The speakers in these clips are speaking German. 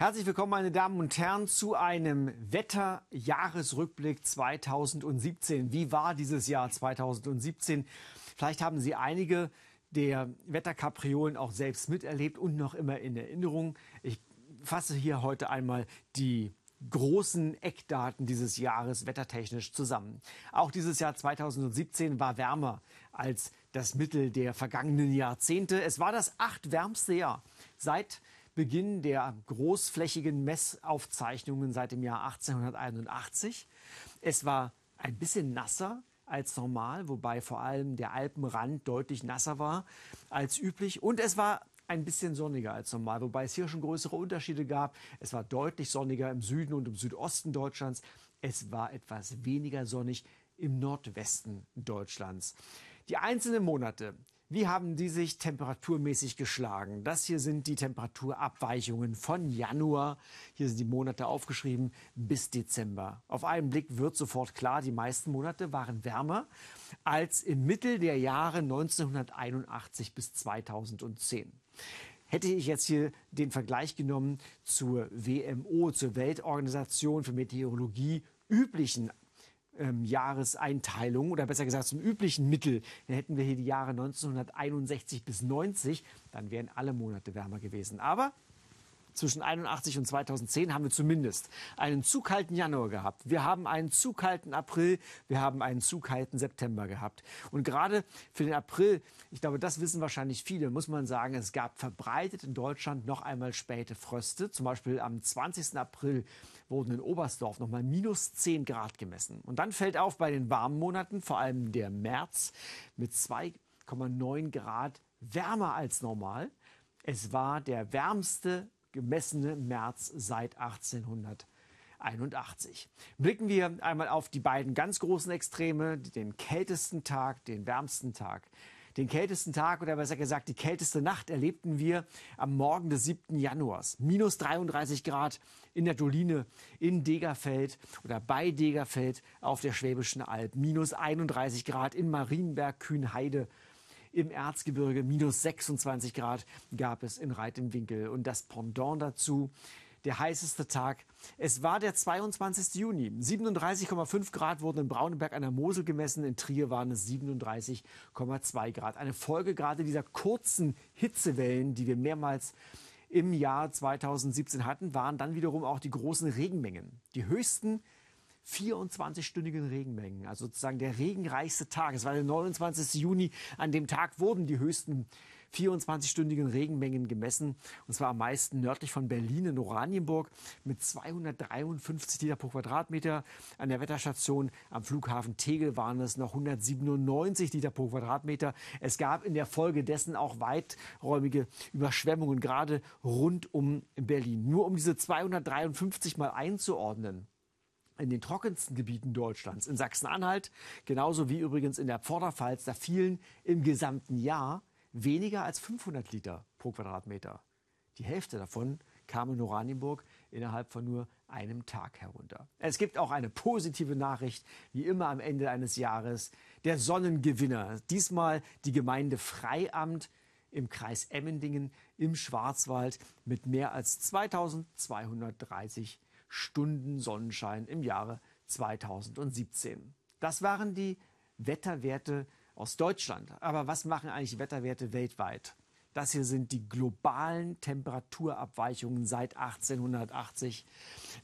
Herzlich willkommen, meine Damen und Herren, zu einem Wetterjahresrückblick 2017. Wie war dieses Jahr 2017? Vielleicht haben Sie einige der Wetterkapriolen auch selbst miterlebt und noch immer in Erinnerung. Ich fasse hier heute einmal die großen Eckdaten dieses Jahres wettertechnisch zusammen. Auch dieses Jahr 2017 war wärmer als das Mittel der vergangenen Jahrzehnte. Es war das acht wärmste Jahr seit Beginn der großflächigen Messaufzeichnungen seit dem Jahr 1881. Es war ein bisschen nasser als normal, wobei vor allem der Alpenrand deutlich nasser war als üblich. Und es war ein bisschen sonniger als normal, wobei es hier schon größere Unterschiede gab. Es war deutlich sonniger im Süden und im Südosten Deutschlands. Es war etwas weniger sonnig im Nordwesten Deutschlands. Die einzelnen Monate wie haben die sich temperaturmäßig geschlagen? Das hier sind die Temperaturabweichungen von Januar, hier sind die Monate aufgeschrieben, bis Dezember. Auf einen Blick wird sofort klar, die meisten Monate waren wärmer als im Mittel der Jahre 1981 bis 2010. Hätte ich jetzt hier den Vergleich genommen zur WMO, zur Weltorganisation für Meteorologie üblichen ähm, Jahreseinteilung oder besser gesagt zum üblichen Mittel, dann hätten wir hier die Jahre 1961 bis 90, dann wären alle Monate wärmer gewesen. Aber zwischen 81 und 2010 haben wir zumindest einen zu kalten Januar gehabt. Wir haben einen zu kalten April, wir haben einen zu kalten September gehabt. Und gerade für den April, ich glaube, das wissen wahrscheinlich viele, muss man sagen, es gab verbreitet in Deutschland noch einmal späte Fröste. Zum Beispiel am 20. April wurden in Oberstdorf noch mal minus 10 Grad gemessen. Und dann fällt auf bei den warmen Monaten, vor allem der März, mit 2,9 Grad wärmer als normal. Es war der wärmste gemessene März seit 1881. Blicken wir einmal auf die beiden ganz großen Extreme, den kältesten Tag, den wärmsten Tag. Den kältesten Tag oder besser gesagt die kälteste Nacht erlebten wir am Morgen des 7. Januars. Minus 33 Grad in der Doline in Degerfeld oder bei Degerfeld auf der Schwäbischen Alb. Minus 31 Grad in Marienberg, Kühnheide im Erzgebirge minus 26 Grad gab es in Reit im Winkel. Und das Pendant dazu, der heißeste Tag. Es war der 22. Juni. 37,5 Grad wurden in Braunberg an der Mosel gemessen. In Trier waren es 37,2 Grad. Eine Folge gerade dieser kurzen Hitzewellen, die wir mehrmals im Jahr 2017 hatten, waren dann wiederum auch die großen Regenmengen. Die höchsten 24-stündigen Regenmengen, also sozusagen der regenreichste Tag. Es war der 29. Juni. An dem Tag wurden die höchsten 24-stündigen Regenmengen gemessen. Und zwar am meisten nördlich von Berlin in Oranienburg mit 253 Liter pro Quadratmeter. An der Wetterstation am Flughafen Tegel waren es noch 197 Liter pro Quadratmeter. Es gab in der Folge dessen auch weiträumige Überschwemmungen, gerade rund um Berlin. Nur um diese 253 mal einzuordnen in den trockensten Gebieten Deutschlands, in Sachsen-Anhalt, genauso wie übrigens in der Vorderpfalz, da fielen im gesamten Jahr weniger als 500 Liter pro Quadratmeter. Die Hälfte davon kam in Oranienburg innerhalb von nur einem Tag herunter. Es gibt auch eine positive Nachricht, wie immer am Ende eines Jahres. Der Sonnengewinner, diesmal die Gemeinde Freiamt im Kreis Emmendingen im Schwarzwald mit mehr als 2230 Stunden Sonnenschein im Jahre 2017. Das waren die Wetterwerte aus Deutschland. Aber was machen eigentlich Wetterwerte weltweit? Das hier sind die globalen Temperaturabweichungen seit 1880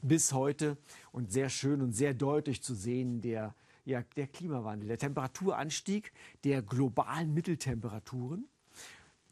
bis heute. Und sehr schön und sehr deutlich zu sehen, der, ja, der Klimawandel, der Temperaturanstieg der globalen Mitteltemperaturen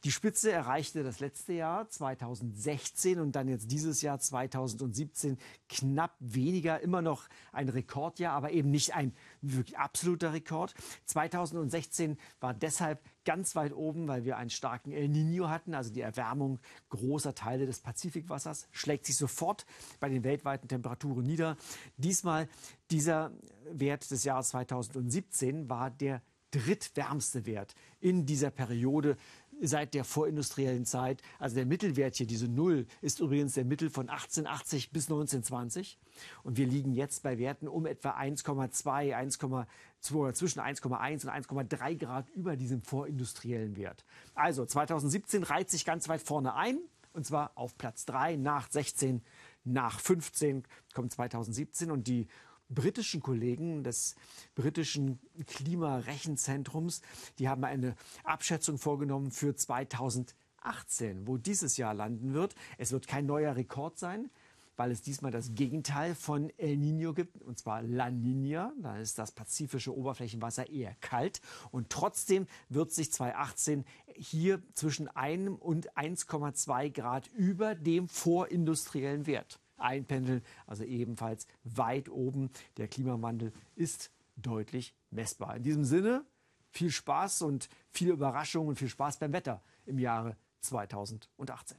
die Spitze erreichte das letzte Jahr 2016 und dann jetzt dieses Jahr 2017 knapp weniger, immer noch ein Rekordjahr, aber eben nicht ein wirklich absoluter Rekord. 2016 war deshalb ganz weit oben, weil wir einen starken El Nino hatten, also die Erwärmung großer Teile des Pazifikwassers schlägt sich sofort bei den weltweiten Temperaturen nieder. Diesmal dieser Wert des Jahres 2017 war der drittwärmste Wert in dieser Periode seit der vorindustriellen Zeit. Also der Mittelwert hier, diese Null, ist übrigens der Mittel von 1880 bis 1920. Und wir liegen jetzt bei Werten um etwa 1,2, 1,2, zwischen 1,1 und 1,3 Grad über diesem vorindustriellen Wert. Also 2017 reiht sich ganz weit vorne ein. Und zwar auf Platz 3 nach 16, nach 15 kommt 2017 und die britischen Kollegen des britischen Klimarechenzentrums, die haben eine Abschätzung vorgenommen für 2018, wo dieses Jahr landen wird. Es wird kein neuer Rekord sein, weil es diesmal das Gegenteil von El Nino gibt, und zwar La Nina. Da ist das pazifische Oberflächenwasser eher kalt. Und trotzdem wird sich 2018 hier zwischen einem und 1,2 Grad über dem vorindustriellen Wert einpendeln, also ebenfalls weit oben. Der Klimawandel ist deutlich messbar. In diesem Sinne viel Spaß und viele Überraschungen und viel Spaß beim Wetter im Jahre 2018.